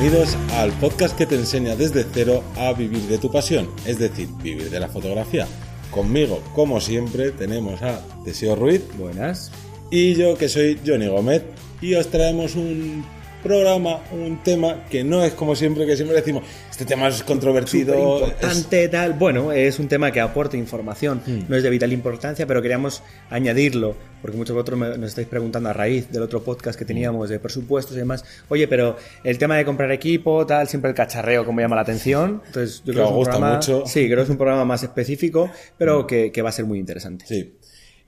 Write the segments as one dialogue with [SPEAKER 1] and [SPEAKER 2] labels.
[SPEAKER 1] bienvenidos al podcast que te enseña desde cero a vivir de tu pasión, es decir, vivir de la fotografía. Conmigo, como siempre, tenemos a Deseo Ruiz.
[SPEAKER 2] Buenas.
[SPEAKER 1] Y yo, que soy Johnny Gómez. Y os traemos un programa, un tema que no es como siempre, que siempre decimos, este tema es controvertido.
[SPEAKER 2] Importante, tal. Bueno, es un tema que aporta información,
[SPEAKER 1] Mm.
[SPEAKER 2] no es de vital importancia, pero queríamos añadirlo, porque muchos de vosotros me- nos estáis preguntando a raíz del otro podcast que teníamos de presupuestos y demás. Oye, pero el tema de comprar equipo, tal, siempre el cacharreo, como llama la atención. Entonces, yo
[SPEAKER 1] Que
[SPEAKER 2] creo que es un
[SPEAKER 1] gusta
[SPEAKER 2] programa-
[SPEAKER 1] mucho.
[SPEAKER 2] Sí, creo que es un programa más específico, pero que, que va a ser muy interesante.
[SPEAKER 1] Sí.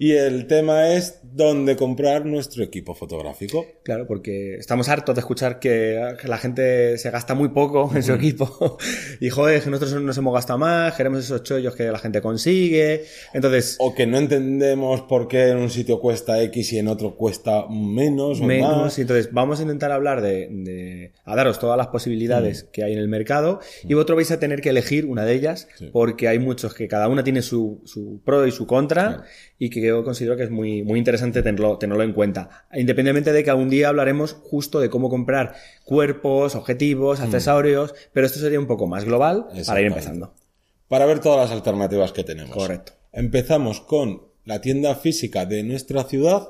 [SPEAKER 1] Y el tema es dónde comprar nuestro equipo fotográfico.
[SPEAKER 2] Claro, porque estamos hartos de escuchar que, la gente se gasta muy poco en su equipo. y joder, que nosotros nos hemos gastado más, queremos esos chollos que la gente consigue. Entonces,
[SPEAKER 1] O que no entendemos por qué en un sitio cuesta X y en otro cuesta menos o
[SPEAKER 2] menos.
[SPEAKER 1] más.
[SPEAKER 2] y Entonces, vamos a intentar hablar de, de- a daros todas las posibilidades que hay en el mercado y vosotros vais a tener que elegir una de ellas
[SPEAKER 1] Sí.
[SPEAKER 2] porque hay muchos que cada una tiene su, su pro y su contra y que yo considero que es muy, muy interesante tenerlo, tenerlo en cuenta. Independientemente de que algún día hablaremos justo de cómo comprar cuerpos, objetivos, accesorios, pero esto sería un poco más global para ir empezando.
[SPEAKER 1] Para ver todas las alternativas que tenemos.
[SPEAKER 2] Correcto.
[SPEAKER 1] Empezamos con la tienda física de nuestra ciudad,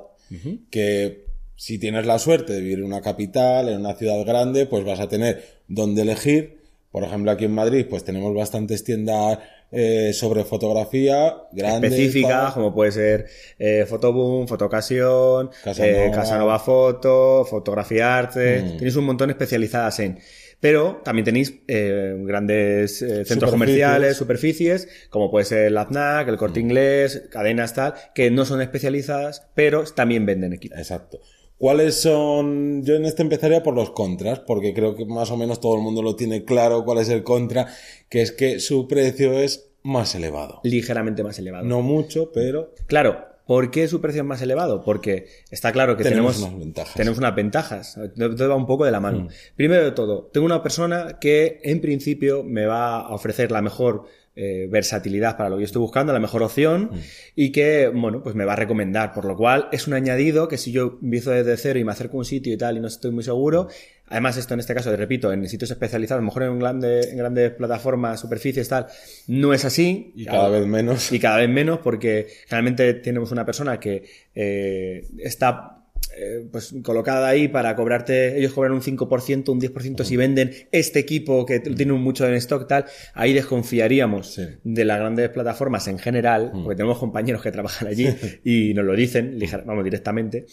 [SPEAKER 1] que si tienes la suerte de vivir en una capital, en una ciudad grande, pues vas a tener donde elegir. Por ejemplo, aquí en Madrid, pues tenemos bastantes tiendas eh, sobre fotografía grandes.
[SPEAKER 2] específicas, como puede ser eh, Fotoboom, Fotocasión,
[SPEAKER 1] Casanova.
[SPEAKER 2] eh, Casanova Foto, Fotografía Arte.
[SPEAKER 1] Mm.
[SPEAKER 2] Tenéis un montón especializadas en. Pero también tenéis eh, grandes eh, centros
[SPEAKER 1] Superficies.
[SPEAKER 2] comerciales, superficies, como puede ser la FNAC, el
[SPEAKER 1] Mm.
[SPEAKER 2] Corte Inglés, cadenas tal, que no son especializadas, pero también venden equipo.
[SPEAKER 1] Exacto. ¿Cuáles son? Yo en este empezaría por los contras, porque creo que más o menos todo el mundo lo tiene claro cuál es el contra, que es que su precio es más elevado.
[SPEAKER 2] Ligeramente más elevado.
[SPEAKER 1] No mucho, pero
[SPEAKER 2] Claro, ¿por qué su precio es más elevado? Porque está claro que
[SPEAKER 1] Tenemos
[SPEAKER 2] tenemos,
[SPEAKER 1] unas ventajas.
[SPEAKER 2] tenemos unas ventajas. Todo va un poco de la
[SPEAKER 1] Mm.
[SPEAKER 2] mano. Primero de todo, tengo una persona que en principio me va a ofrecer la mejor eh, versatilidad para lo que yo estoy buscando, la mejor opción
[SPEAKER 1] Mm.
[SPEAKER 2] y que, bueno, pues me va a recomendar. Por lo cual es un añadido que si yo empiezo desde cero y me acerco a un sitio y tal y no estoy muy seguro, además esto en este caso, repito, en sitios especializados, a lo mejor en, grande, en grandes plataformas, superficies, tal, no es así.
[SPEAKER 1] y cada vez menos.
[SPEAKER 2] Y cada vez menos porque generalmente tenemos una persona que eh, está eh, pues colocada ahí para cobrarte, ellos cobran un 5%, un 10% si venden este equipo que tiene mucho en stock tal, ahí desconfiaríamos
[SPEAKER 1] Sí.
[SPEAKER 2] de las grandes plataformas en general, porque tenemos compañeros que trabajan allí y nos lo dicen, vamos, directamente.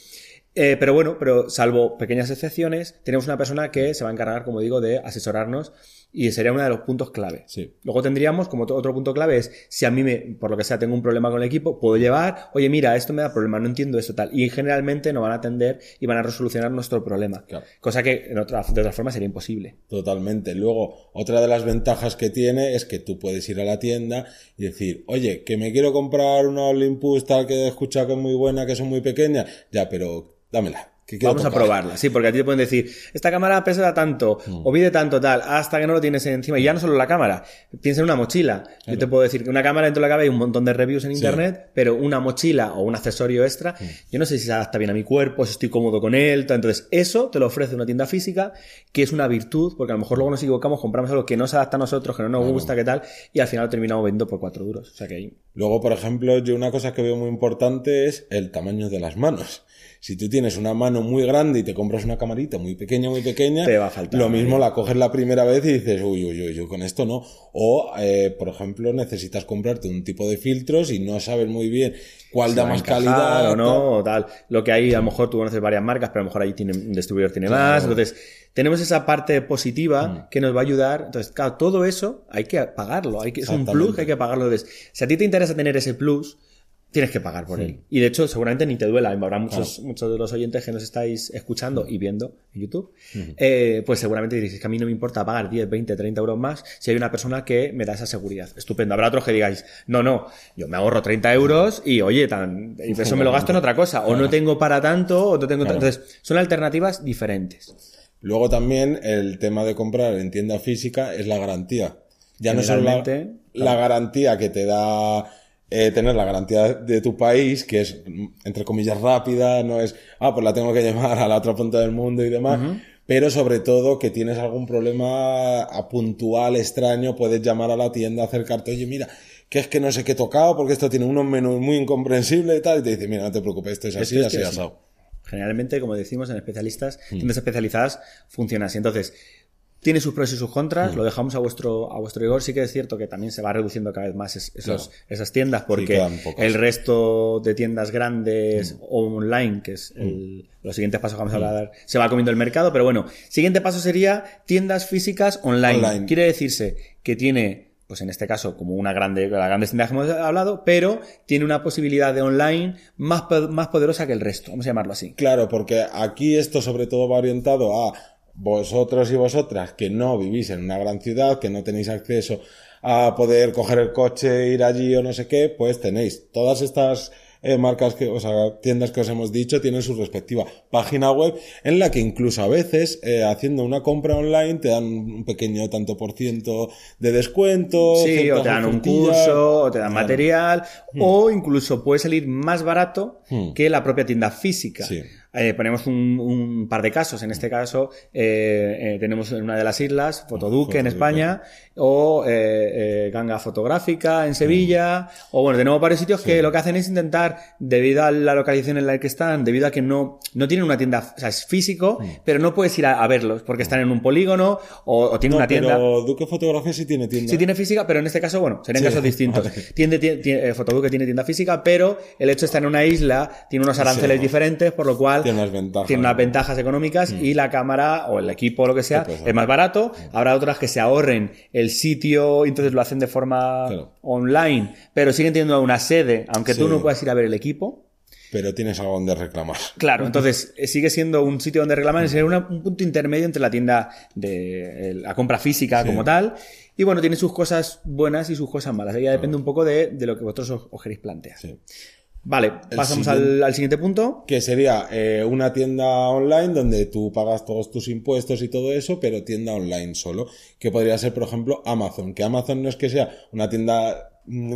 [SPEAKER 2] Eh, pero bueno, pero salvo pequeñas excepciones, tenemos una persona que se va a encargar, como digo, de asesorarnos y sería uno de los puntos clave.
[SPEAKER 1] Sí.
[SPEAKER 2] Luego tendríamos, como otro punto clave, es si a mí, me, por lo que sea, tengo un problema con el equipo, puedo llevar, oye, mira, esto me da problema, no entiendo esto tal. Y generalmente nos van a atender y van a resolucionar nuestro problema.
[SPEAKER 1] Claro.
[SPEAKER 2] Cosa que en otra, de otra forma sería imposible.
[SPEAKER 1] Totalmente. Luego, otra de las ventajas que tiene es que tú puedes ir a la tienda y decir, oye, que me quiero comprar una Olympus tal que he escuchado que es muy buena, que son muy pequeñas. Ya, pero dámela. Que
[SPEAKER 2] Vamos a
[SPEAKER 1] tocar".
[SPEAKER 2] probarla, sí, porque a ti te pueden decir, esta cámara pesa tanto,
[SPEAKER 1] Mm.
[SPEAKER 2] o mide tanto tal, hasta que no lo tienes encima. Y ya no solo la cámara, piensa en una mochila. Yo te puedo decir que una cámara dentro de la cámara hay un montón de reviews en internet, pero una mochila o un accesorio extra,
[SPEAKER 1] Mm.
[SPEAKER 2] yo no sé si se adapta bien a mi cuerpo, si estoy cómodo con él. tal. Entonces, eso te lo ofrece una tienda física, que es una virtud, porque a lo mejor luego nos equivocamos, compramos algo que no se adapta a nosotros, que no nos gusta, que tal, y al final lo terminamos vendiendo por cuatro duros. O sea que ahí.
[SPEAKER 1] Luego, por ejemplo, yo una cosa que veo muy importante es el tamaño de las manos. Si tú tienes una mano muy grande y te compras una camarita muy pequeña, muy pequeña,
[SPEAKER 2] Te va a faltar,
[SPEAKER 1] lo mismo
[SPEAKER 2] ¿eh?
[SPEAKER 1] la coges la primera vez y dices, uy, uy, uy, yo con esto no. O, eh, por ejemplo, necesitas comprarte un tipo de filtros y no sabes muy bien cuál da más
[SPEAKER 2] encajar
[SPEAKER 1] calidad.
[SPEAKER 2] o no, o tal. Lo que hay, a lo mejor tú conoces varias marcas, pero a lo mejor ahí tiene, un distribuidor tiene más. Entonces, tenemos esa parte positiva
[SPEAKER 1] Mm.
[SPEAKER 2] que nos va a ayudar. Entonces, claro, todo eso hay que pagarlo. Hay que, es un plus que hay que pagarlo. Entonces, si a ti te interesa tener ese plus, tienes que pagar por él. Y de hecho, seguramente ni te duela. Habrá muchos, muchos de los oyentes que nos estáis escuchando y viendo en YouTube. eh, pues seguramente diréis que a mí no me importa pagar 10, 20, 30 euros más si hay una persona que me da esa seguridad. Estupendo. Habrá otros que digáis, no, no, yo me ahorro 30 euros y oye, tan, y eso me lo gasto en otra cosa. O no tengo para tanto, o no tengo.
[SPEAKER 1] Claro.
[SPEAKER 2] Entonces, son alternativas diferentes.
[SPEAKER 1] Luego también el tema de comprar en tienda física es la garantía. Ya no solo la, la garantía que te da eh, tener la garantía de tu país, que es, mm, entre comillas, rápida, no es, ah, pues la tengo que llevar a la otra punta del mundo y demás. pero sobre todo que tienes algún problema puntual, extraño, puedes llamar a la tienda, acercarte, oye, mira, que es que no sé qué he tocado porque esto tiene unos menús muy incomprensibles y tal, y te dice, mira, no te preocupes, esto es así, así, asado.
[SPEAKER 2] Generalmente, como decimos en especialistas, mm. tiendas especializadas, funciona así. Entonces, tiene sus pros y sus contras, mm. lo dejamos a vuestro, a vuestro rigor. Sí que es cierto que también se va reduciendo cada vez más esos, esas tiendas, porque el resto de tiendas grandes mm. o online, que es el, los siguientes pasos que vamos a hablar, se va comiendo el mercado. Pero bueno, siguiente paso sería tiendas físicas online. Quiere decirse que tiene pues en este caso como una grande, la grande tienda que hemos hablado, pero tiene una posibilidad de online más, más poderosa que el resto, vamos a llamarlo así.
[SPEAKER 1] Claro, porque aquí esto sobre todo va orientado a vosotros y vosotras que no vivís en una gran ciudad, que no tenéis acceso a poder coger el coche, ir allí o no sé qué, pues tenéis todas estas eh, marcas que, o sea, tiendas que os hemos dicho tienen su respectiva página web en la que incluso a veces eh, haciendo una compra online te dan un pequeño tanto por ciento de descuento.
[SPEAKER 2] Sí, o te dan un curso, o te dan material, hmm. o incluso puede salir más barato hmm. que la propia tienda física. Sí. Eh, ponemos un, un, par de casos. En este caso, eh, eh, tenemos en una de las islas, Fotoduque en España, o eh, eh, Ganga Fotográfica en Sevilla, o bueno, tenemos varios sitios que lo que hacen es intentar, debido a la localización en la que están, debido a que no, no tienen una tienda, o sea, es físico, mm. pero no puedes ir a, verlos, porque están en un polígono, o, o tienen una tienda.
[SPEAKER 1] Pero Duque Fotografía sí tiene tienda.
[SPEAKER 2] Sí tiene física, pero en este caso, bueno, serían casos distintos. Tiene, tiene, Fotoduque tiene tienda física, pero el hecho de estar en una isla tiene unos aranceles diferentes, por lo cual
[SPEAKER 1] tiene unas ventajas,
[SPEAKER 2] tiene unas ventajas económicas mm. y la cámara o el equipo o lo que sea es más barato. Mm. Habrá otras que se ahorren el sitio, entonces lo hacen de forma online, pero siguen teniendo una sede, aunque tú no puedas ir a ver el equipo.
[SPEAKER 1] Pero tienes algo donde reclamar.
[SPEAKER 2] Claro, entonces eh, sigue siendo un sitio donde reclamar, es un punto intermedio entre la tienda de la compra física como tal. Y bueno, tiene sus cosas buenas y sus cosas malas. Ahí ya depende un poco de, lo que vosotros os, queréis plantear. Vale, pasamos al, siguiente punto.
[SPEAKER 1] Que sería eh, una tienda online donde tú pagas todos tus impuestos y todo eso, pero tienda online solo. Que podría ser, por ejemplo, Amazon. Que Amazon no es que sea una tienda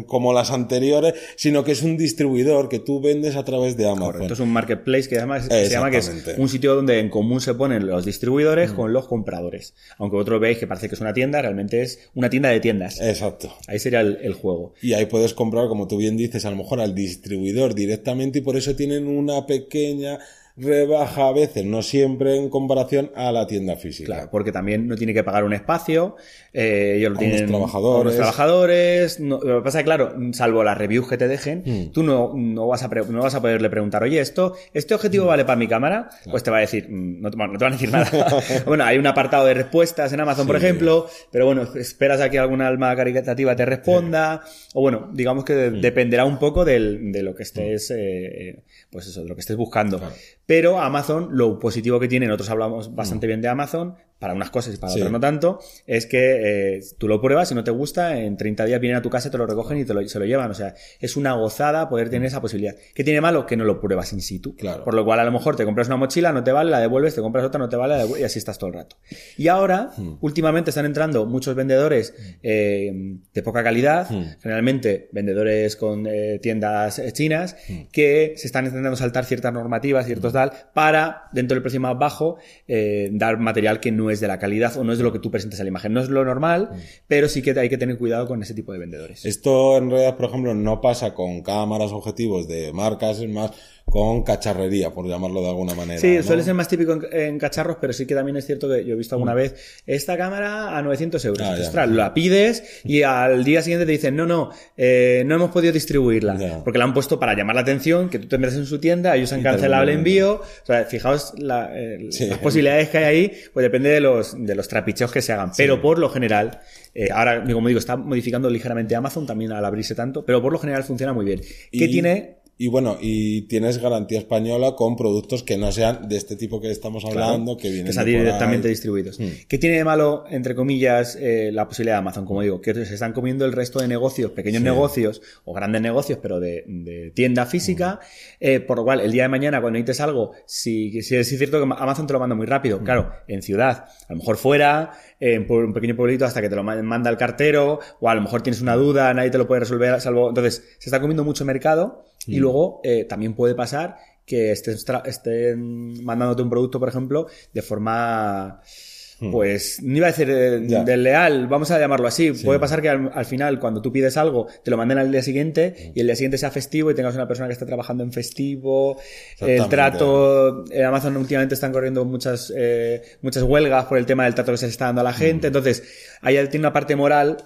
[SPEAKER 1] como las anteriores, sino que es un distribuidor que tú vendes a través de Amazon.
[SPEAKER 2] Esto es un marketplace que, además se llama que es un sitio donde en común se ponen los distribuidores mm. con los compradores. Aunque vosotros veis que parece que es una tienda, realmente es una tienda de tiendas.
[SPEAKER 1] Exacto.
[SPEAKER 2] Ahí sería el, juego.
[SPEAKER 1] Y ahí puedes comprar, como tú bien dices, a lo mejor al distribuidor directamente y por eso tienen una pequeña rebaja a veces, no siempre en comparación a la tienda física.
[SPEAKER 2] Claro, porque también no tiene que pagar un espacio, eh, ellos lo tienen
[SPEAKER 1] los trabajadores.
[SPEAKER 2] Los trabajadores lo que pasa es que, claro, salvo las reviews que te dejen, mm. tú no, no, vas a no vas a poderle preguntar, oye, esto, ¿este objetivo mm. vale para mi cámara? Pues te va a decir, mm, no te, no te van a decir nada. bueno, hay un apartado de respuestas en Amazon, por ejemplo, pero bueno, esperas a que alguna alma caritativa te responda, o bueno, digamos que dependerá un poco del, de lo que estés, eh, pues eso, de lo que estés buscando. Pero Amazon, lo positivo que tiene, nosotros hablamos bastante mm. bien de Amazon, para unas cosas y para otras no tanto, es que eh, tú lo pruebas, y no te gusta, en 30 días vienen a tu casa, te lo recogen y te lo, se lo llevan. O sea, es una gozada poder tener esa posibilidad. ¿Qué tiene malo? Que no lo pruebas in situ.
[SPEAKER 1] Claro.
[SPEAKER 2] Por lo cual, a lo mejor te compras una mochila, no te vale, la devuelves, te compras otra, no te vale, y así estás todo el rato. Y ahora, hmm. últimamente están entrando muchos vendedores hmm. eh, de poca calidad, hmm. generalmente vendedores con eh, tiendas chinas, que se están intentando saltar ciertas normativas, ciertos tal, para, dentro del precio más bajo, dar material que no es de la calidad o no es de lo que tú presentes a la imagen. No es lo normal, mm. pero sí que hay que tener cuidado con ese tipo de vendedores.
[SPEAKER 1] Esto en realidad, por ejemplo, no pasa con cámaras objetivos de marcas, es más con cacharrería, por llamarlo de alguna manera.
[SPEAKER 2] Sí, suele ser más típico en, cacharros, pero sí que también es cierto que yo he visto alguna mm. vez esta cámara a 900 euros. Ah, la pides y al día siguiente te dicen, no, no, eh, no hemos podido distribuirla. Porque la han puesto para llamar la atención, que tú te metes en su tienda, ellos han cancelado el envío. O sea, fijaos eh, las posibilidades que hay ahí, pues depende de los, de los trapicheos que se hagan. Pero por lo general, eh, ahora, como digo, está modificando ligeramente Amazon también al abrirse tanto, pero por lo general funciona muy bien. ¿Qué tiene
[SPEAKER 1] y bueno, y tienes garantía española con productos que no sean de este tipo que estamos hablando, que vienen
[SPEAKER 2] que directamente distribuidos. Mm. ¿Qué tiene de malo, entre comillas, eh, la posibilidad de Amazon? Como digo, que se están comiendo el resto de negocios, pequeños negocios o grandes negocios, pero de, tienda física, mm. eh, por lo cual el día de mañana cuando necesites algo, si, si es cierto que Amazon te lo manda muy rápido, mm. claro, en ciudad, a lo mejor fuera, en un pequeño pueblito hasta que te lo manda el cartero, o a lo mejor tienes una duda, nadie te lo puede resolver, salvo, entonces se está comiendo mucho mercado y mm. luego eh, también puede pasar que estén, estén mandándote un producto, por ejemplo, de forma pues no iba a decir eh, desleal, vamos a llamarlo así. Puede pasar que al, al final, cuando tú pides algo, te lo manden al día siguiente y el día siguiente sea festivo y tengas una persona que está trabajando en festivo. El trato, en Amazon últimamente están corriendo muchas, eh, muchas huelgas por el tema del trato que se le está dando a la gente. Entonces, ahí tiene una parte moral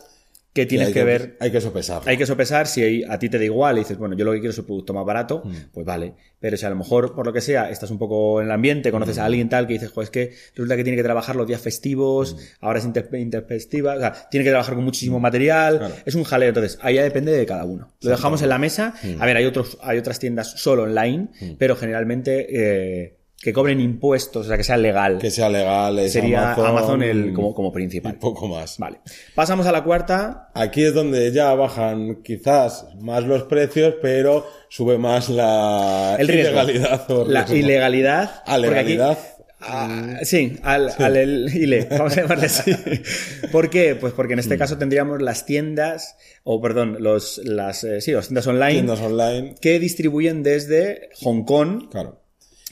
[SPEAKER 2] que tienes que ver
[SPEAKER 1] Hay que sopesar.
[SPEAKER 2] hay que sopesar si a ti te da igual y dices, bueno, yo lo que quiero es un producto más barato,
[SPEAKER 1] Mm.
[SPEAKER 2] pues vale. Pero si a lo mejor, por lo que sea, estás un poco en el ambiente, conoces a
[SPEAKER 1] Mm.
[SPEAKER 2] alguien tal que dices, pues es que resulta que tiene que trabajar los días festivos,
[SPEAKER 1] Mm.
[SPEAKER 2] ahora es inter- interfestiva, o sea, tiene que trabajar con muchísimo material,
[SPEAKER 1] Claro.
[SPEAKER 2] es un jaleo. Entonces, ahí ya depende de cada uno. Lo dejamos en la mesa. A ver, hay otros, hay otras tiendas solo online, pero generalmente eh, que cobren impuestos, o sea, que sea legal.
[SPEAKER 1] Que sea legal. es
[SPEAKER 2] Sería Amazon,
[SPEAKER 1] Amazon,
[SPEAKER 2] el, como, como principal.
[SPEAKER 1] poco más.
[SPEAKER 2] Vale. Pasamos a la cuarta,
[SPEAKER 1] Aquí es donde ya bajan quizás más los precios, pero sube más la
[SPEAKER 2] El riesgo.
[SPEAKER 1] ilegalidad. o
[SPEAKER 2] La ilegalidad. Aquí-
[SPEAKER 1] legalidad.
[SPEAKER 2] Ah, sí, al, al el ILE, vamos a llamarle así. ¿Por qué? Pues porque en
[SPEAKER 1] Mm.
[SPEAKER 2] este caso tendríamos las tiendas, o perdón, los, las, eh, sí, las tiendas online
[SPEAKER 1] Tiendas online.
[SPEAKER 2] que distribuyen desde Hong Kong,
[SPEAKER 1] Claro.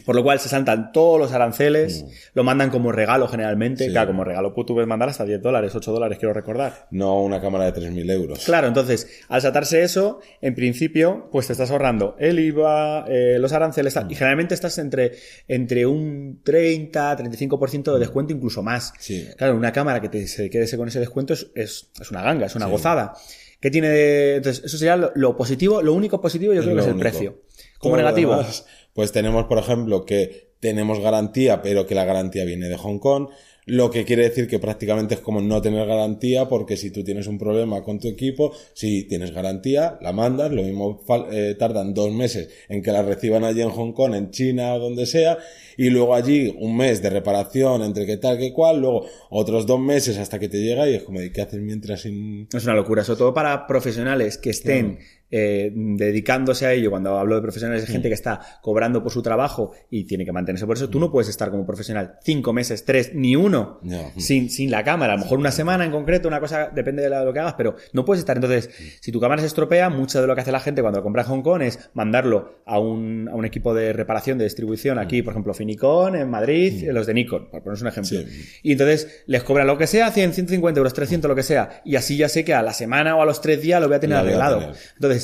[SPEAKER 2] Por lo cual se saltan todos los aranceles, lo mandan como regalo generalmente.
[SPEAKER 1] Mm. Sí.
[SPEAKER 2] Claro, como regalo tú puedes mandar hasta 10 dólares, 8 dólares, quiero recordar.
[SPEAKER 1] No una cámara de 3.000 euros.
[SPEAKER 2] Claro, entonces, al saltarse eso, en principio, pues te estás ahorrando el IVA, eh, los aranceles, tal, y generalmente estás entre, entre un 30, 35% de descuento, incluso más.
[SPEAKER 1] Sí.
[SPEAKER 2] Claro, una cámara que te, se quede con ese descuento es, es, es una ganga, es una gozada. ¿Qué tiene de- Entonces, eso sería lo, lo positivo, lo único positivo yo creo que es el
[SPEAKER 1] único.
[SPEAKER 2] precio. Como
[SPEAKER 1] Todo
[SPEAKER 2] negativo.
[SPEAKER 1] demás, pues tenemos, por ejemplo, que tenemos garantía, pero que la garantía viene de Hong Kong. Lo que quiere decir que prácticamente es como no tener garantía, porque si tú tienes un problema con tu equipo, si tienes garantía, la mandas, lo mismo eh, tardan dos meses en que la reciban allí en Hong Kong, en China o donde sea, y luego allí un mes de reparación entre qué tal, qué cual, luego otros dos meses hasta que te llega y es como, ¿y qué haces mientras sin...?
[SPEAKER 2] Es una locura, sobre todo para profesionales que estén eh, dedicándose a ello. Cuando hablo de profesionales, es gente que está cobrando por su trabajo y tiene que mantenerse por eso. Tú no puedes estar como profesional cinco meses, tres, ni uno
[SPEAKER 1] No.
[SPEAKER 2] sin, sin la cámara. A lo mejor una semana en concreto, una cosa, depende de lo que hagas, pero no puedes estar. Entonces, si tu cámara se estropea, mucho de lo que hace la gente cuando lo compra en Hong Kong es mandarlo a un, a un equipo de reparación, de distribución aquí, por ejemplo, Finicon, en Madrid, los de Nikon, por poneros un ejemplo.
[SPEAKER 1] Sí.
[SPEAKER 2] Y entonces les cobran lo que sea, 100, 150 euros, 300, lo que sea. Y así ya sé que a la semana o a los tres días lo voy a tener
[SPEAKER 1] a
[SPEAKER 2] arreglado.
[SPEAKER 1] tener.
[SPEAKER 2] Entonces,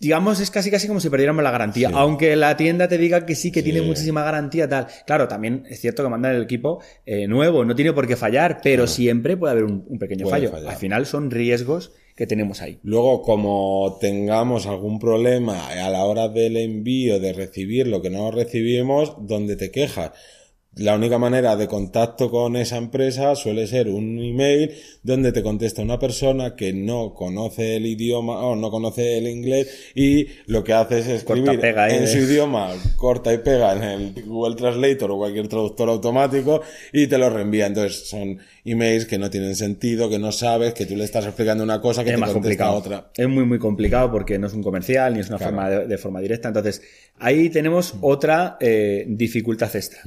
[SPEAKER 2] digamos, es casi casi como si perdiéramos la garantía. Aunque la tienda te diga que sí, que tiene muchísima garantía, tal. Claro, también es cierto que mandan el equipo eh, nuevo, no tiene por qué fallar, pero siempre puede haber un, un pequeño
[SPEAKER 1] Puede
[SPEAKER 2] fallo.
[SPEAKER 1] fallar.
[SPEAKER 2] Al final son riesgos que tenemos ahí.
[SPEAKER 1] Luego, como tengamos algún problema a la hora del envío, de recibir lo que no recibimos, ¿dónde te quejas? La única manera de contacto con esa empresa suele ser un email donde te contesta una persona que no conoce el idioma o no conoce el inglés y lo que hace es escribir
[SPEAKER 2] Corta, pega, ¿eh?
[SPEAKER 1] en su idioma, corta y pega en el Google Translator o cualquier traductor automático y te lo reenvía. Entonces son emails que no tienen sentido, que no sabes, que tú le estás explicando una cosa que
[SPEAKER 2] es
[SPEAKER 1] te
[SPEAKER 2] más
[SPEAKER 1] contesta
[SPEAKER 2] complicado.
[SPEAKER 1] otra.
[SPEAKER 2] Es muy, muy complicado porque no es un comercial ni es una
[SPEAKER 1] Claro.
[SPEAKER 2] forma de, de forma directa. Entonces, ahí tenemos otra eh, dificultad extra.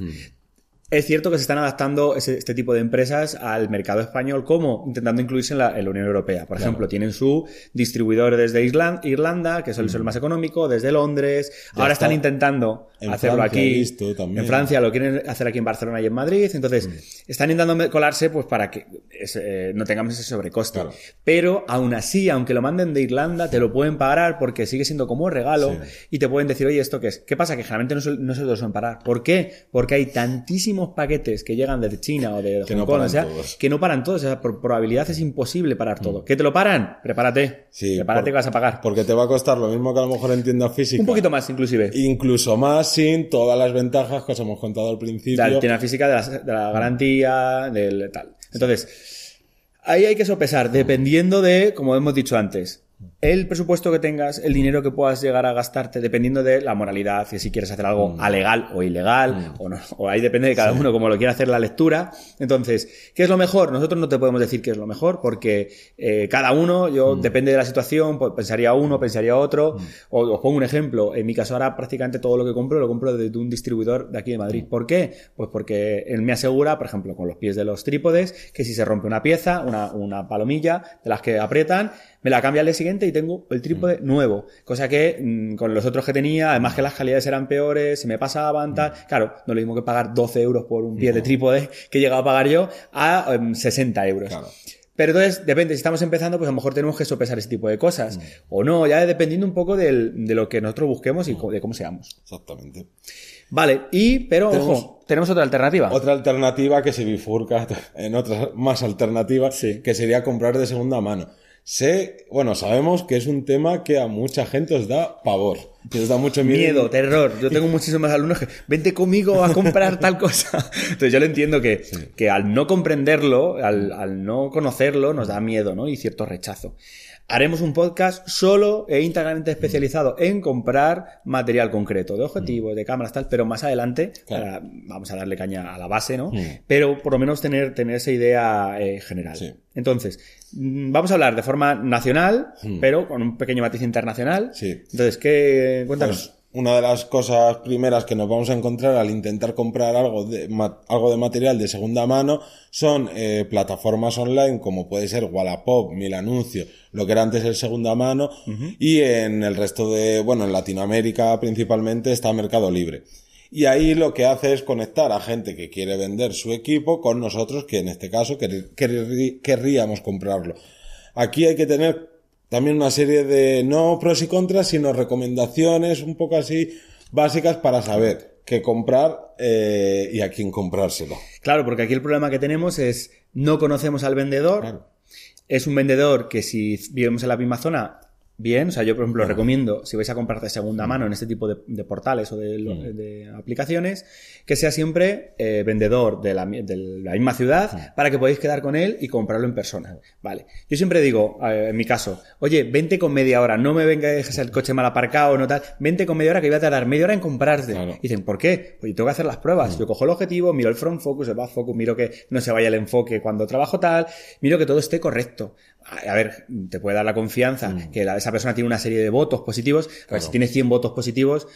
[SPEAKER 2] Es cierto que se están adaptando ese- este tipo de empresas al mercado español como intentando incluirse en la, en la Unión Europea. Por ejemplo, tienen su distribuidor desde Irlanda, que es el, el más económico, desde Londres. Ahora
[SPEAKER 1] está.
[SPEAKER 2] están intentando
[SPEAKER 1] En
[SPEAKER 2] hacerlo
[SPEAKER 1] Francia
[SPEAKER 2] aquí. En Francia lo quieren hacer aquí en Barcelona y en Madrid. Entonces,
[SPEAKER 1] Mm.
[SPEAKER 2] están intentando colarse pues para que eh, no tengamos ese sobrecoste.
[SPEAKER 1] Claro.
[SPEAKER 2] Pero aún así, aunque lo manden de Irlanda, te lo pueden pagar porque sigue siendo como regalo
[SPEAKER 1] Sí.
[SPEAKER 2] y te pueden decir, oye, ¿esto qué es? ¿Qué pasa? Que generalmente no se, no se lo suelen parar. ¿Por qué? Porque hay tantísimos paquetes que llegan desde China o de
[SPEAKER 1] Que
[SPEAKER 2] Hong
[SPEAKER 1] no
[SPEAKER 2] Kong, o sea,
[SPEAKER 1] todos.
[SPEAKER 2] que no paran todos. O sea, por probabilidad es imposible parar todo. ¿Que te lo paran? Prepárate.
[SPEAKER 1] Sí,
[SPEAKER 2] Prepárate
[SPEAKER 1] por-
[SPEAKER 2] que vas a pagar.
[SPEAKER 1] Porque te va a costar lo mismo que a lo mejor en tienda física.
[SPEAKER 2] Un poquito más, inclusive.
[SPEAKER 1] Incluso más sin todas las ventajas que os hemos contado al principio.
[SPEAKER 2] la tienda física, de la, de la garantía, del tal. Entonces, ahí hay que sopesar, dependiendo de, como hemos dicho antes, el presupuesto que tengas, el dinero que puedas llegar a gastarte, dependiendo de la moralidad, que si quieres hacer algo
[SPEAKER 1] Mm.
[SPEAKER 2] alegal o ilegal, o no, o ahí depende de cada uno como lo quiera hacer la lectura. Entonces, ¿qué es lo mejor? Nosotros no te podemos decir qué es lo mejor, porque eh, cada uno, yo,
[SPEAKER 1] Mm.
[SPEAKER 2] depende de la situación, pues, pensaría uno, pensaría otro. O, os pongo un ejemplo, en mi caso ahora prácticamente todo lo que compro lo compro de, de un distribuidor de aquí de Madrid. ¿Por qué? Pues porque él me asegura, por ejemplo, con los pies de los trípodes, que si se rompe una pieza, una, una palomilla de las que aprietan, me la cambia al día siguiente siguiente y tengo el trípode nuevo. Cosa que mm, con los otros que tenía, además que las calidades eran peores, se me pasaban, tal. Claro, no lo mismo que pagar 12 euros por un pie de trípode que he llegado a pagar yo a 60 em, euros. Pero entonces, depende, si estamos empezando, pues a lo mejor tenemos que sopesar ese tipo de cosas. O no, ya dependiendo un poco de lo que nosotros busquemos y de cómo seamos.
[SPEAKER 1] Exactamente.
[SPEAKER 2] Vale, y, pero ojo, tenemos otra alternativa.
[SPEAKER 1] Otra alternativa que se bifurca en otras más alternativas, que sería comprar de segunda mano. Sé, bueno, sabemos que es un tema que a mucha gente os da pavor, que os da mucho miedo.
[SPEAKER 2] Miedo, terror. Yo tengo muchísimos alumnos que vente conmigo a comprar tal cosa. Entonces yo lo entiendo que, que al no comprenderlo, al, al no conocerlo, nos da miedo, ¿no? Y cierto rechazo haremos un podcast solo e íntegramente especializado en comprar material concreto, de objetivos, de cámaras, tal, pero más adelante vamos a darle caña a la base, ¿no? Pero por lo menos tener, tener esa idea eh, general. Entonces, mm, vamos a hablar de forma nacional, pero con un pequeño matiz internacional. Entonces, ¿qué? Cuéntanos.
[SPEAKER 1] Una de las cosas primeras que nos vamos a encontrar al intentar comprar algo de, algo de material de segunda mano son eh, plataformas online como puede ser Wallapop, Mil Anuncio, lo que era antes el segunda mano, y en el resto de, bueno, en Latinoamérica principalmente está Mercado Libre. Y ahí lo que hace es conectar a gente que quiere vender su equipo con nosotros que en este caso querríamos comprarlo. Aquí hay que tener también una serie de no pros y contras, sino recomendaciones un poco así básicas para saber qué comprar eh, y a quién comprárselo.
[SPEAKER 2] Claro, porque aquí el problema que tenemos es no conocemos al vendedor. Es un vendedor que si vivimos en la misma zona bien. O sea, yo, por ejemplo, recomiendo, si vais a comprar de segunda mano en este tipo de, portales o de, aplicaciones, que sea siempre eh, vendedor de la, misma ciudad para que podáis quedar con él y comprarlo en persona. Vale. Yo siempre digo, eh, en mi caso, oye, vente con media hora, no me venga a dejar el coche mal aparcado, no tal, vente con media hora que voy a tardar media hora en comprarte. dicen, ¿por qué? Pues yo tengo que hacer las pruebas. Yo cojo el objetivo, miro el front focus, el back focus, miro que no se vaya el enfoque cuando trabajo tal, miro que todo esté correcto a ver, te puede dar la confianza mm. que esa persona tiene una serie de votos positivos. Pues si tiene 100 votos positivos,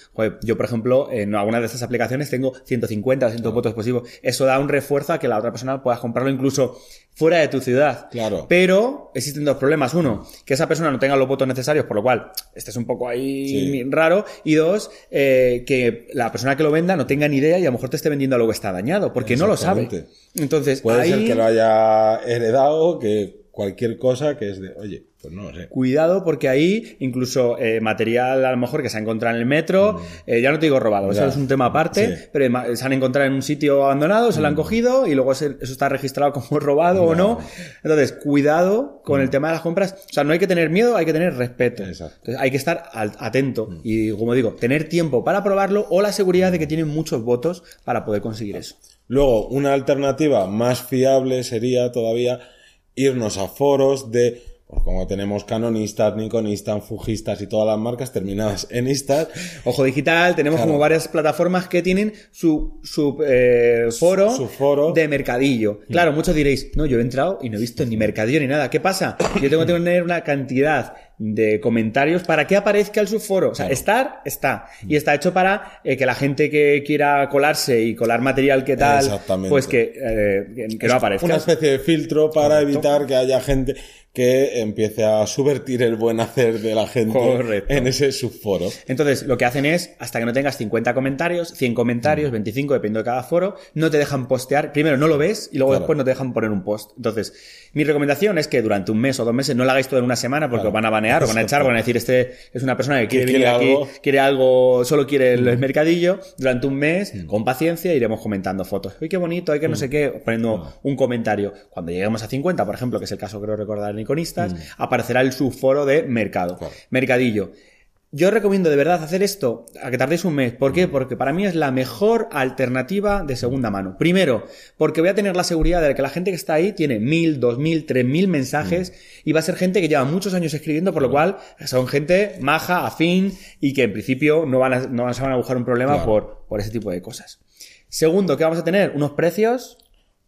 [SPEAKER 2] yo, por ejemplo, en alguna de estas aplicaciones tengo 150 o 100 votos positivos. Eso da un refuerzo a que la otra persona pueda comprarlo incluso fuera de tu ciudad.
[SPEAKER 1] Claro.
[SPEAKER 2] Pero existen dos problemas. Uno, que esa persona no tenga los votos necesarios, por lo cual este es un poco ahí raro. Y dos, eh, que la persona que lo venda no tenga ni idea y a lo mejor te esté vendiendo algo que está dañado, porque no lo sabe. Entonces,
[SPEAKER 1] puede ser que lo haya heredado, que cualquier cosa que es de, oye, pues no sé.
[SPEAKER 2] Cuidado porque ahí incluso eh, material a lo mejor que se ha encontrado en el metro, mm. eh, ya no te digo robado, eso es un tema aparte, pero se han encontrado en un sitio abandonado, se lo han mm. cogido y luego eso está registrado como robado o no. Entonces, cuidado con el mm. tema de las compras. O sea, no hay que tener miedo, hay que tener respeto. Entonces, hay que estar atento y, como digo, tener tiempo para probarlo o la seguridad de que tienen muchos votos para poder conseguir eso.
[SPEAKER 1] Luego, una alternativa más fiable sería todavía irnos a foros de pues como tenemos canonistas, nikonistas, fujistas y todas las marcas terminadas en istas.
[SPEAKER 2] Ojo Digital, tenemos como varias plataformas que tienen su, su, eh, foro,
[SPEAKER 1] su, foro
[SPEAKER 2] de mercadillo. Mm. Claro, muchos diréis, no, yo he entrado y no he visto ni mercadillo ni nada. ¿Qué pasa? Yo tengo que tener una cantidad de comentarios para que aparezca el subforo. O sea, estar, está. Y está hecho para eh, que la gente que quiera colarse y colar material que tal, pues que, eh, que no aparezca.
[SPEAKER 1] Una especie de filtro para evitar que haya gente que empiece a subvertir el buen hacer de la gente en ese subforo.
[SPEAKER 2] Entonces, lo que hacen es, hasta que no tengas 50 comentarios, 100 comentarios, 25, mm. dependiendo de cada foro, no te dejan postear. Primero no lo ves y luego después no te dejan poner un post. Entonces, mi recomendación es que durante un mes o dos meses no lo hagáis todo en una semana porque os van a banear, os van a echar, van a decir, este es una persona que quiere venir aquí, quiere algo, solo quiere el, mm. mercadillo. Durante un mes, mm. con paciencia, iremos comentando fotos. ¡Uy, qué bonito! Hay que no sé qué, poniendo un comentario. Cuando lleguemos a 50, por ejemplo, que es el caso creo recordar iconistas, mm. aparecerá el subforo de mercado. Mercadillo. Yo recomiendo de verdad hacer esto a que tardéis un mes. ¿Por qué? Porque para mí es la mejor alternativa de segunda mano. Primero, porque voy a tener la seguridad de que la gente que está ahí tiene mil, dos mil, tres mil mensajes y va a ser gente que lleva muchos años escribiendo, por lo cual son gente maja, afín y que en principio no van a, no van a buscar un problema por, por ese tipo de cosas. Segundo, ¿qué vamos a tener? Unos precios.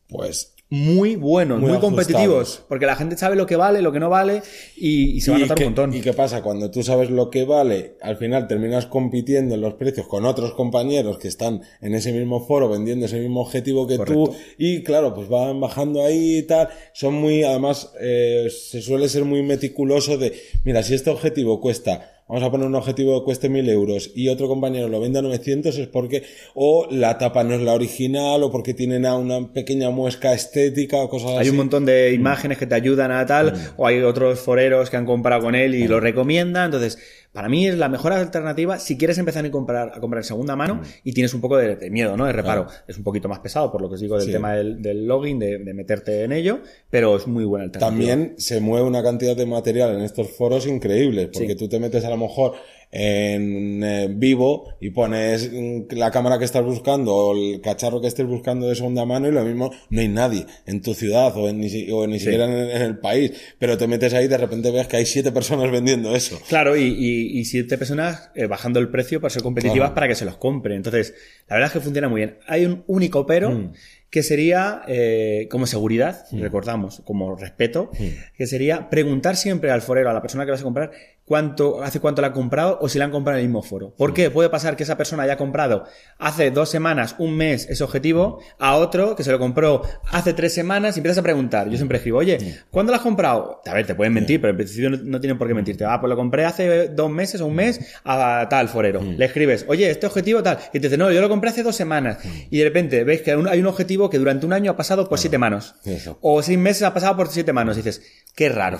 [SPEAKER 1] Pues
[SPEAKER 2] muy buenos, muy,
[SPEAKER 1] Muy
[SPEAKER 2] competitivos, porque la gente sabe lo que vale, lo que no vale y, y se va a
[SPEAKER 1] ¿Y
[SPEAKER 2] notar
[SPEAKER 1] qué-
[SPEAKER 2] un montón.
[SPEAKER 1] ¿Y qué pasa? Cuando tú sabes lo que vale, al final terminas compitiendo en los precios con otros compañeros que están en ese mismo foro vendiendo ese mismo objetivo que tú y claro, pues van bajando ahí y tal. Son muy, además, eh, se suele ser muy meticuloso de, mira, si este objetivo cuesta Vamos a poner un objetivo que cueste 1000 euros y otro compañero lo vende a 900 es porque o la tapa no es la original o porque tienen a una pequeña muesca estética o cosas así.
[SPEAKER 2] Hay un montón de imágenes que te ayudan a tal, o hay otros foreros que han comprado con él y lo recomiendan. Entonces, para mí es la mejor alternativa si quieres empezar a comprar, a comprar en segunda mano y tienes un poco de, de miedo, ¿no? De reparo. Es un poquito más pesado, por lo que os digo del
[SPEAKER 1] Sí.
[SPEAKER 2] tema del, del login, de, de meterte en ello, pero es muy buena alternativa.
[SPEAKER 1] También se mueve una cantidad de material en estos foros increíbles, porque
[SPEAKER 2] Sí.
[SPEAKER 1] tú te metes a lo mejor en eh, vivo y pones mm, la cámara que estás buscando o el cacharro que estés buscando de segunda mano y lo mismo no hay nadie en tu ciudad o, en, ni, si- o ni siquiera en, en el país, pero te metes ahí y de repente ves que hay siete personas vendiendo eso.
[SPEAKER 2] Claro, y, y, y siete personas eh, bajando el precio para ser competitivas
[SPEAKER 1] Claro.
[SPEAKER 2] para que se los compren. Entonces, la verdad es que funciona muy bien. Hay un único pero
[SPEAKER 1] Mm.
[SPEAKER 2] que sería, eh, como seguridad, recordamos, como respeto, que sería preguntar siempre al forero, a la persona que vas a comprar, cuánto, hace cuánto la ha comprado o si la han comprado en el mismo foro. ¿Por qué? Puede pasar que esa persona haya comprado hace dos semanas, un mes ese objetivo, a otro que se lo compró hace tres semanas y empiezas a preguntar. Yo siempre escribo, oye, ¿cuándo lo has comprado? A ver, te pueden mentir, pero en principio no, no tienen por qué mentirte. Ah, pues lo compré hace dos meses o un mes a tal forero. Le escribes, oye, este objetivo tal. Y te dice, no, yo lo compré hace dos semanas. Y de repente ves que hay un objetivo que durante un año ha pasado por siete manos. O seis meses ha pasado por siete manos. Y dices, qué raro.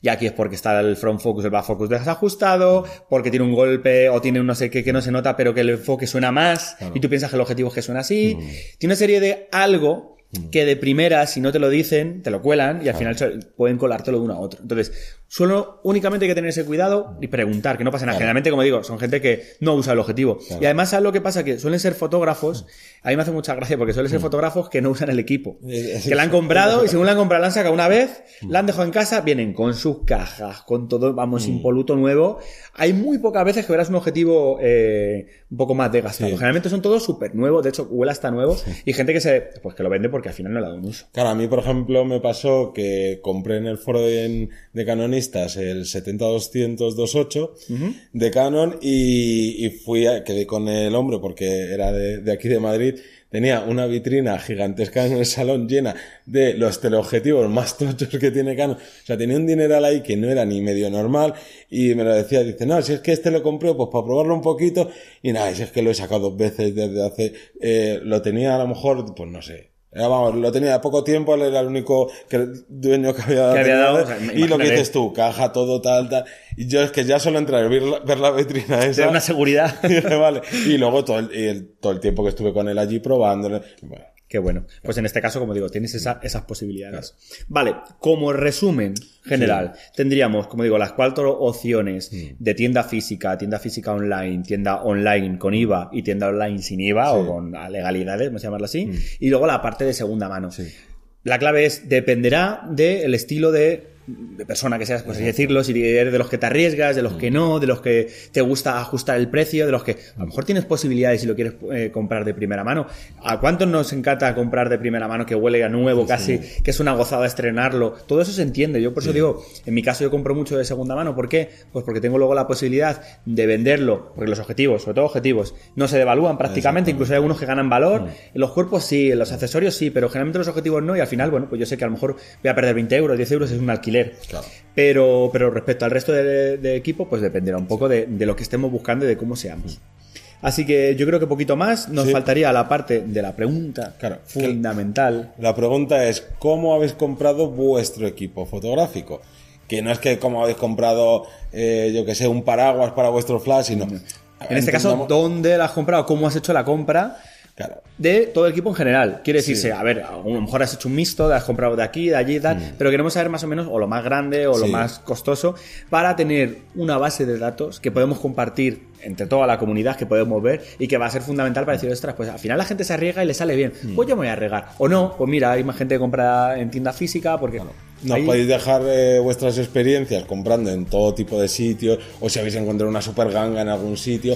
[SPEAKER 2] Y aquí es porque está el front focus, el back focus desajustado, porque tiene un golpe o tiene un no sé qué que no se nota, pero que el enfoque suena más. Y tú piensas que el objetivo es que suena así. Tiene una serie de algo que de primera, si no te lo dicen, te lo cuelan y al final pueden colártelo de uno a otro. Entonces, solo únicamente hay que tener ese cuidado y preguntar, que no pasa nada.
[SPEAKER 1] Claro.
[SPEAKER 2] Generalmente, como digo, son gente que no usa el objetivo.
[SPEAKER 1] Claro.
[SPEAKER 2] Y además, ¿sabes lo que pasa? Que suelen ser fotógrafos, a mí me hace mucha gracia porque suelen ser fotógrafos que no usan el equipo. Que la han comprado y según la han comprado, la han sacado una vez, la han dejado en casa, vienen con sus cajas, con todo, vamos, impoluto nuevo. Hay muy pocas veces que verás un objetivo eh, un poco más desgastado.
[SPEAKER 1] Sí.
[SPEAKER 2] Generalmente son todos súper nuevos, de hecho, huele hasta nuevo. Y gente que se, pues que lo vende porque al final no le da un uso.
[SPEAKER 1] Claro, a mí, por ejemplo, me pasó que compré en el foro de, de canonistas el 70-200-28 de Canon y, y fui, a, quedé con el hombre porque era de, de aquí de Madrid. Tenía una vitrina gigantesca en el salón llena de los teleobjetivos más tochos que tiene Canon. O sea, tenía un dineral ahí que no era ni medio normal y me lo decía, dice, no, si es que este lo compré pues para probarlo un poquito y nada, si es que lo he sacado dos veces desde hace, eh, lo tenía a lo mejor, pues no sé, vamos, lo tenía poco tiempo, él era el único que, dueño que había,
[SPEAKER 2] Que había dado, o sea,
[SPEAKER 1] y lo que dices tú, caja, todo, tal, tal. Y yo es que ya solo entrar ver la, ver la vitrina esa.
[SPEAKER 2] Tiene una seguridad.
[SPEAKER 1] y vale. Y luego todo el, y el- todo el tiempo que estuve con él allí probándole. Bueno,
[SPEAKER 2] Qué bueno. Pues en este caso, como digo, tienes esa- esas posibilidades. Vale, como resumen general, tendríamos, como digo, las cuatro opciones de tienda física, tienda física online, tienda online con IVA y tienda online sin IVA o con legalidades, vamos a llamarlo así, y luego la parte de segunda mano. La clave es, dependerá del estilo de, de persona que seas, por así decirlo, si eres de los que te arriesgas, de los que no, de los que te gusta ajustar el precio, de los que a lo mejor tienes posibilidades si lo quieres eh, comprar de primera mano. ¿A cuántos nos encanta comprar de primera mano que huele a nuevo casi, que es una gozada estrenarlo? Todo eso se entiende. Yo por eso digo, en mi caso yo compro mucho de segunda mano. ¿Por qué? Pues porque tengo luego la posibilidad de venderlo, porque los objetivos, sobre todo objetivos, no se devalúan prácticamente, incluso hay algunos que ganan valor. En los cuerpos sí, en los accesorios sí, pero generalmente los objetivos no y al final, bueno, pues yo sé que a lo mejor voy a perder 20 euros, 10 euros es un alquiler.
[SPEAKER 1] Claro.
[SPEAKER 2] Pero, pero respecto al resto de, de equipo, pues dependerá un poco de, de lo que estemos buscando y de cómo seamos. Así que yo creo que poquito más nos
[SPEAKER 1] Sí.
[SPEAKER 2] faltaría la parte de la pregunta
[SPEAKER 1] Claro.
[SPEAKER 2] fundamental.
[SPEAKER 1] La pregunta es, ¿cómo habéis comprado vuestro equipo fotográfico? Que no es que como habéis comprado, eh, yo que sé, un paraguas para vuestro flash, sino...
[SPEAKER 2] En este caso, ¿dónde la has comprado? ¿Cómo has hecho la compra?
[SPEAKER 1] Claro.
[SPEAKER 2] de todo el equipo en general. Quiere decirse, a ver, a lo mejor has hecho un mixto, has comprado de aquí, de allí y tal, pero queremos saber más o menos o lo más grande o lo
[SPEAKER 1] Mm.
[SPEAKER 2] Más costoso para tener una base de datos que podemos compartir entre toda la comunidad, que podemos ver y que va a ser fundamental para decir, ostras, pues al final la gente se arriesga y le sale bien.
[SPEAKER 1] Mm.
[SPEAKER 2] Pues yo me voy a arriesgar. O no, pues mira, hay más gente que compra en tienda física porque
[SPEAKER 1] Nos
[SPEAKER 2] Ahí-
[SPEAKER 1] podéis dejar eh, vuestras experiencias comprando en todo tipo de sitios, o si habéis encontrado una super ganga en algún sitio.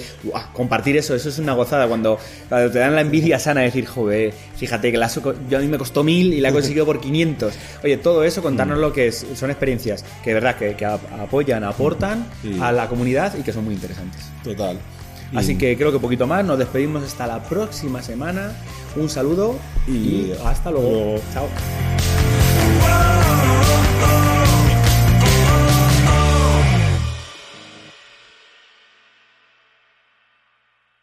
[SPEAKER 2] Compartir eso, eso es una gozada cuando, cuando te dan la envidia sana de decir, joder, fíjate que la so- yo a mí me costó mil y la he conseguido por 500. Oye, todo eso, contarnos
[SPEAKER 1] Mm.
[SPEAKER 2] lo que es, son experiencias que de verdad que, que ap- apoyan, aportan
[SPEAKER 1] Sí.
[SPEAKER 2] a la comunidad y que son muy interesantes.
[SPEAKER 1] Total.
[SPEAKER 2] Así que creo que poquito más, nos despedimos hasta la próxima semana. Un saludo y,
[SPEAKER 1] Y
[SPEAKER 2] hasta luego.
[SPEAKER 1] luego.
[SPEAKER 2] Chao.
[SPEAKER 3] oh, oh.